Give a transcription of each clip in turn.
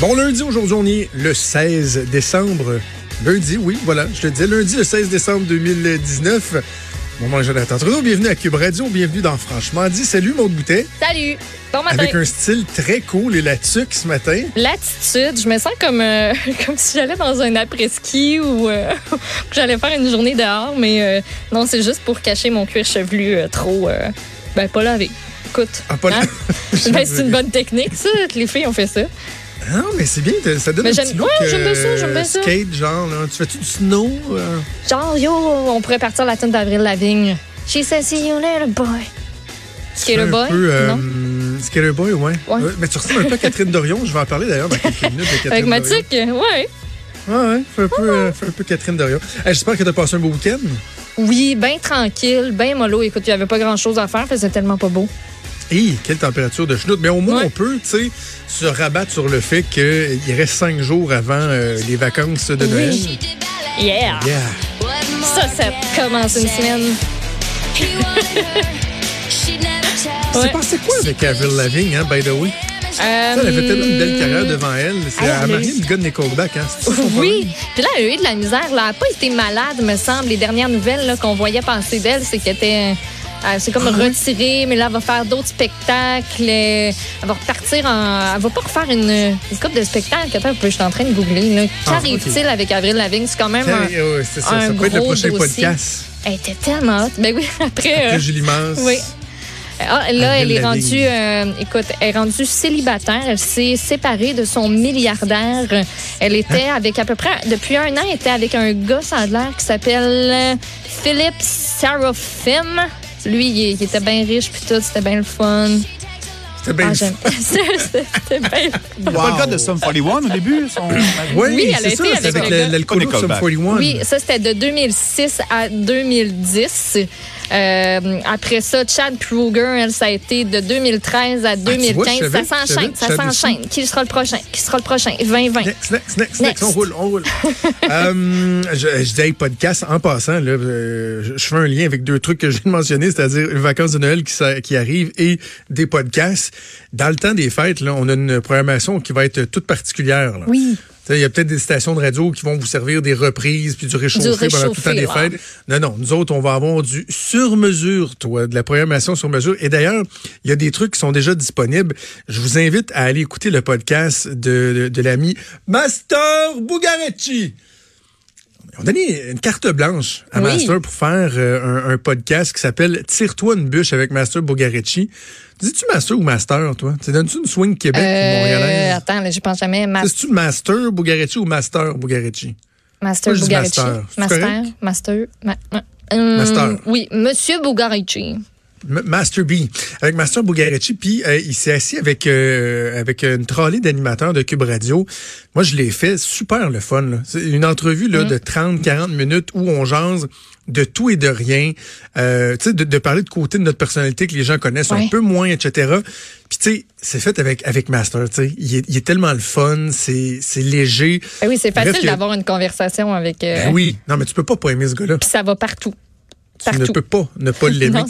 Bon lundi, aujourd'hui, on est le 16 décembre. Lundi, oui, voilà, je te disais, lundi le 16 décembre 2019. Mon nom est Jonathan Trudeau, bienvenue à Cube Radio, bienvenue dans Franchement dit. Salut, Maud Boutet. Salut. Bon matin. Avec un style très cool et la tuque ce matin. L'attitude, je me sens comme, euh, comme si j'allais dans un après-ski ou euh, que j'allais faire une journée dehors, mais euh, non, c'est juste pour cacher mon cuir chevelu euh, trop, euh, ben pas lavé. Écoute, Ah, pas hein? Ben, c'est une bonne technique, ça, les filles ont fait ça. Non, mais c'est bien, ça donne Mais un petit look ouais, j'aime bien ça, euh, j'aime bien ça. skate, genre. Là. Tu fais-tu du snow? euh? Genre, yo, on pourrait partir la tune d'Avril Lavigne. She said, see you later, boy. Skater un boy? peu, euh, non? Skater boy, ouais. Ouais. Euh, Mais tu ressembles un peu à Catherine Dorion. Je vais en parler d'ailleurs dans quelques minutes de Catherine Avec ma Dorion. tique, ouais. Ouais, ouais, fais un peu, euh, fais un peu Catherine Dorion. Hey, J'espère que tu as passé un beau week-end. Oui, bien tranquille, bien mollo. Écoute, il n'y avait pas grand-chose à faire, c'est tellement pas beau. Hé, quelle température de chenoute. Mais au moins, Ouais. on peut, tu sais, se rabattre sur le fait qu'il reste cinq jours avant euh, les vacances de Noël. Oui. Yeah! Yeah. Ça, ça commence une semaine. C'est Ouais. passé quoi avec Avril Lavigne, hein, by the way? Ça, elle avait tellement une belle carrière devant elle. C'est elle à a marier le gars de Nickelback, hein? Oui, puis là, elle a eu de la misère. Là. Elle n'a pas été malade, me semble. Les dernières nouvelles qu'on voyait passer d'elle, c'est qu'elle était. Euh, c'est comme Ah oui? retirée, mais là, elle va faire d'autres spectacles. euh, Elle va repartir en. Elle va pas refaire une, une couple de spectacles. Attends, je suis en train de googler. Ah, Qu'arrive-t-il avec Avril Lavigne? C'est quand même un. ouais, c'est ça. un Ça peut être le prochain dossier. podcast. Elle était tellement haute. Ben oui, après. euh, Après Julie Mance. oui. Ah, là, Avril elle est Lavigne. rendue, euh, écoute, elle est rendue célibataire. Elle s'est séparée de son milliardaire. Elle était Hein? avec à peu près, depuis un an, elle était avec un gars, ça a l'air, qui s'appelle euh, Philip Sarofim. Lui, il, il était bien riche, puis tout, c'était bien le fun. C'était bien Ah, le j'aime. C'était bien. C'est pas le gars de Sum 41 au début? Son... Oui, Oui, elle a c'est ça. été avec avec le le- gars. Sum Nickelback. 41. Oui, ça, c'était de 2006 à 2010. Euh, après ça, Chad Kruger, elle, ça a été de 2013 à 2015. Ah, vois, ça s'enchaîne, ça s'enchaîne. Qui sera le prochain? Qui sera le prochain? 2020. Next, next, next, next. On roule, on roule. euh, je, je dis podcast en passant, là, euh, je, je fais un lien avec deux trucs que je viens de mentionner, c'est-à-dire les vacances de Noël qui, qui arrivent et des podcasts. Dans le temps des fêtes, là, on a une programmation qui va être toute particulière. là. Oui. Il y a peut-être des stations de radio qui vont vous servir des reprises puis du réchauffé pendant tout le temps des fêtes. Non, non, nous autres, on va avoir du sur-mesure, toi, de la programmation sur mesure. Et d'ailleurs, il y a des trucs qui sont déjà disponibles. Je vous invite à aller écouter le podcast de, de, de l'ami Master Bugarecci. On a donné une carte blanche à Oui. Master pour faire euh, un, un podcast qui s'appelle Tire-toi une bûche avec Master Bugarecci. Dis-tu Master ou Master, toi? Tu donnes-tu une swing Québec ou Euh, montréalaise? attends, là, je pense jamais. Ma- C'est-tu Master Bugarecci ou Master Bugarecci? Master Bugarici. Master. Master. ma- euh, Master. Oui, Monsieur Bugarici. Master B, avec Master Bugarecci, puis euh, il s'est assis avec euh, avec une trolley d'animateurs de Cube Radio. Moi, je l'ai fait super le fun. là. C'est une entrevue là, de 30-40 minutes où on jase de tout et de rien. Euh, tu sais, de, de parler de côté de notre personnalité que les gens connaissent un peu moins, etc. Puis tu sais, c'est fait avec avec Master. Tu sais, il est, il est tellement le fun, c'est c'est léger. Ben oui, c'est facile d'avoir une conversation avec. euh, Ben oui, non mais tu peux pas pas aimer ce gars-là. Puis ça va partout. Tu ne peux pas ne pas l'aimer.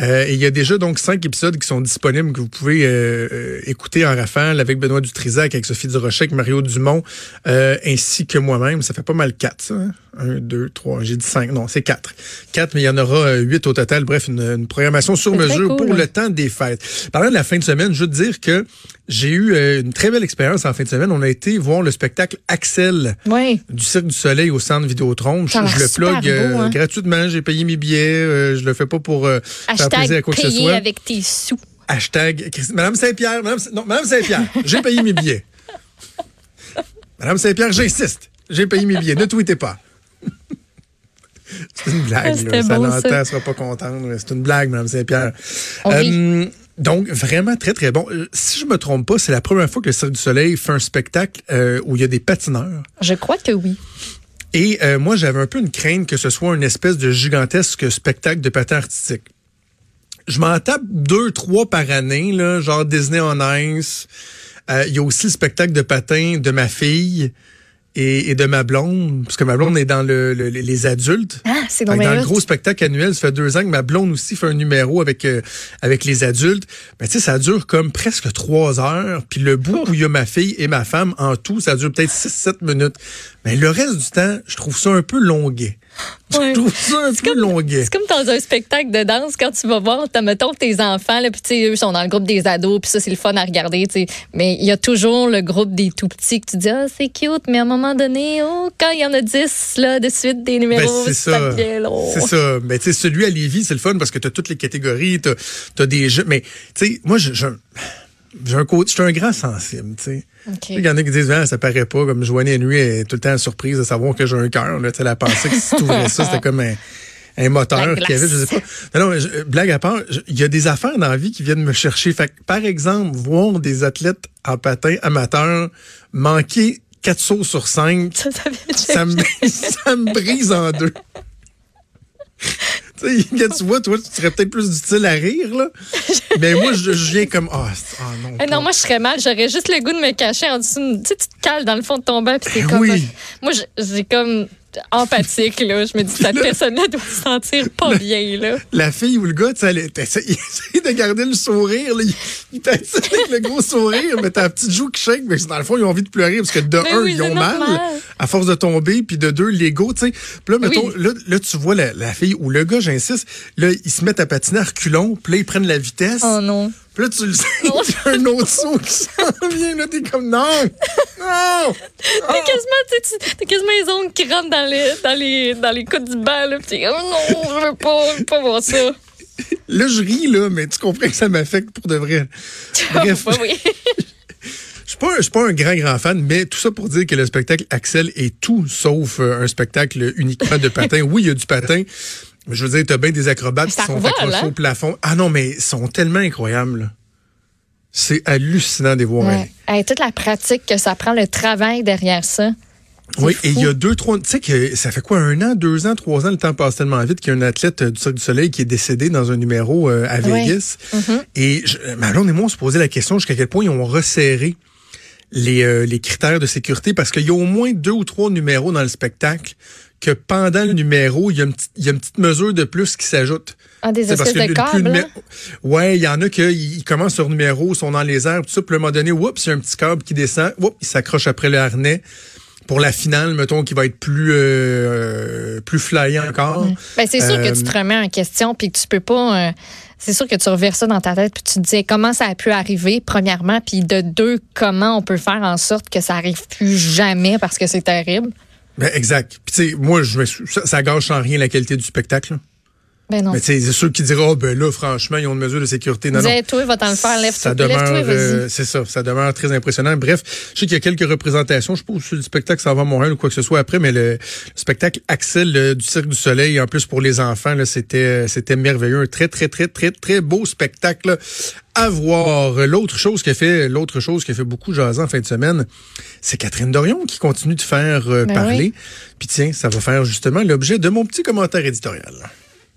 Euh, il y a déjà donc cinq épisodes qui sont disponibles que vous pouvez euh, euh, écouter en rafale avec Benoît Dutrisac, avec Sophie Durocher, avec Mario Dumont, euh, ainsi que moi-même. Ça fait pas mal quatre, ça. hein? Un, deux, trois. J'ai dit cinq. Non, c'est quatre. Quatre, mais il y en aura euh, huit au total. Bref, une, une programmation sur mesure cool. pour le temps des fêtes. Parlant de la fin de semaine, je veux te dire que j'ai eu euh, une très belle expérience en fin de semaine. On a été voir le spectacle Axel Oui. du Cirque du Soleil au centre Vidéotron. Je, je le plug euh, beau, hein? gratuitement. J'ai payé mes billets. euh, je le fais pas pour faire plaisir à Hashtag quoi que ce soit. avec tes sous. Hashtag Madame Saint-Pierre. Madame, non, Madame Saint-Pierre. J'ai payé mes billets. Madame Saint-Pierre, j'insiste. J'ai payé mes billets. Ne tweetez pas. C'est une blague. Ah, là. Ça l'entend, elle sera pas contente. C'est une blague, Madame Saint-Pierre. Euh, donc, vraiment très, très bon. Euh, Si je me trompe pas, c'est la première fois que le Cirque du Soleil fait un spectacle euh, où il y a des patineurs. Je crois que oui. Et euh, moi, j'avais un peu une crainte que ce soit une espèce de gigantesque spectacle de patin artistique. Je m'en tape deux, trois par année, là, genre Disney on Ice. Euh, Il y a aussi le spectacle de patin de ma fille. Et, et de ma blonde, parce que ma blonde est dans le, le- les adultes. Ah, c'est dans le gros spectacle annuel, ça fait deux ans que ma blonde aussi fait un numéro avec euh, avec les adultes. Ben tu sais, ça dure comme presque trois heures. Puis le bout où il y a ma fille et ma femme, en tout, ça dure peut-être six, sept minutes. Mais le reste du temps, je trouve ça un peu longuet. Ouais. Je trouve ça un peu longuet. C'est comme dans un spectacle de danse quand tu vas voir, t'as mettons tes enfants là, puis tu sais eux sont dans le groupe des ados, puis ça c'est le fun à regarder, tu sais. Mais il y a toujours le groupe des tout petits que tu dis ah c'est cute, mais à un moment donné, oh quand il y en a 10 là de suite des Ben, numéros, c'est ça. devient long. C'est ça. Mais tu sais, celui à Lévis, c'est le fun parce que tu as toutes les catégories, tu as, des jeux. Mais tu sais, moi, je- je- j'ai un côté, je suis un grand sensible, tu sais. Ok. Il y en a qui disent, ah, ça paraît pas, comme Joanie Nuit est tout le temps surprise de savoir que j'ai un cœur. là. Tu sais, Elle a pensé que si tu ouvrais ça, c'était comme un, un moteur La qu'il y avait, je sais pas. Non, non, je- blague à part, il y a des affaires dans la vie qui viennent me chercher. Fait que, par exemple, voir des athlètes en patin amateurs manquer quatre sauts sur cinq, Ça, ça ça me, ça me brise en deux. quand tu vois, toi, tu serais peut-être plus utile à rire, là. Mais moi, je, je viens comme, ah, c'est- ah non. Eh non, moi, je serais mal. J'aurais juste le goût de me cacher en dessous. Tu sais, tu te cales dans le fond de ton bain, puis t'es Ben comme. oui. Moi, j'ai comme empathique, là. Je me dis, cette personne-là doit se sentir pas bien, là. La fille ou le gars, elle essaie de garder le sourire, là. Il, patine avec le gros sourire, mais t'as la petite joue qui shake, mais dans le fond, ils ont envie de pleurer parce que de un, oui, ils ont mal à force de tomber, puis de deux, l'ego, tu sais. Puis là, mettons, Oui. là, là, tu vois la, la fille ou le gars, j'insiste, là, ils se mettent à patiner à reculons, puis là, ils prennent la vitesse. Oh non. Puis là, tu le sais, un autre saut qui s'en vient, là, t'es comme, non! Non! T'as quasiment, tu sais, tu- t'as quasiment les ongles qui rentrent dans les, dans les, dans les coudes du banc, là. Puis t'es, oh non, je veux pas, je veux pas voir ça. Là, je ris, là, mais tu comprends que ça m'affecte pour de vrai. Bref, oui. je suis pas, un- je suis pas un grand, grand fan, mais tout ça pour dire que le spectacle Axel est tout sauf euh, un spectacle uniquement de patin. Oui, il y a du patin. Je veux dire, t'as bien des acrobates qui sont revole, accrochés hein? au plafond. Ah non, mais ils sont tellement incroyables. là. C'est hallucinant de voir aller. Ouais. Hey, toute la pratique que ça prend, le travail derrière ça. Oui, et il y a deux, trois. Tu sais que ça fait quoi, un an, deux ans, trois ans, le temps passe tellement vite qu'il y a un athlète euh, du Cirque du Soleil qui est décédé dans un numéro euh, à Ouais. Vegas. Mhm. Et je, ma blonde et moi, on se posait la question jusqu'à quel point ils ont resserré les, euh, les critères de sécurité parce qu'il y a au moins deux ou trois numéros dans le spectacle que pendant le numéro, il y a une, petite- il y a une petite mesure de plus qui s'ajoute. Ah, des espèces que de le- le plus câbles. Ouais, il y en a qui ils commencent sur numéro, sont dans les airs, tout ça, puis à un moment donné, oups, il y a un petit câble qui descend, oups, il s'accroche après le harnais. Pour la finale, mettons, qui va être plus euh, plus flyant encore. Ben, c'est sûr Euh, que tu te remets en question puis que tu peux pas. euh, c'est sûr que tu reverses ça dans ta tête puis tu te dis comment ça a pu arriver premièrement puis de deux comment on peut faire en sorte que ça arrive plus jamais parce que c'est terrible? Ben, exact. Puis moi, je ça, ça gâche en rien la qualité du spectacle. Ben non. Mais c'est ceux qui diront, Ah, ben là, franchement, ils ont une mesure de sécurité. Non, non. Toi, va-t'en le faire, ça lève-toi, demeure, euh, c'est ça, ça demeure très impressionnant. Bref, je sais qu'il y a quelques représentations. Je sais pas si le spectacle s'en va à Montréal ou quoi que ce soit après, mais le, le spectacle Axel euh, du Cirque du Soleil, en plus pour les enfants, c'était, euh, c'était merveilleux. Un très, très, très, très, très beau spectacle là, à voir. L'autre chose qui a fait, l'autre chose qui a fait beaucoup jaser en fin de semaine, c'est Catherine Dorion qui continue de faire euh, Ben parler. oui. Puis tiens, ça va faire justement l'objet de mon petit commentaire éditorial.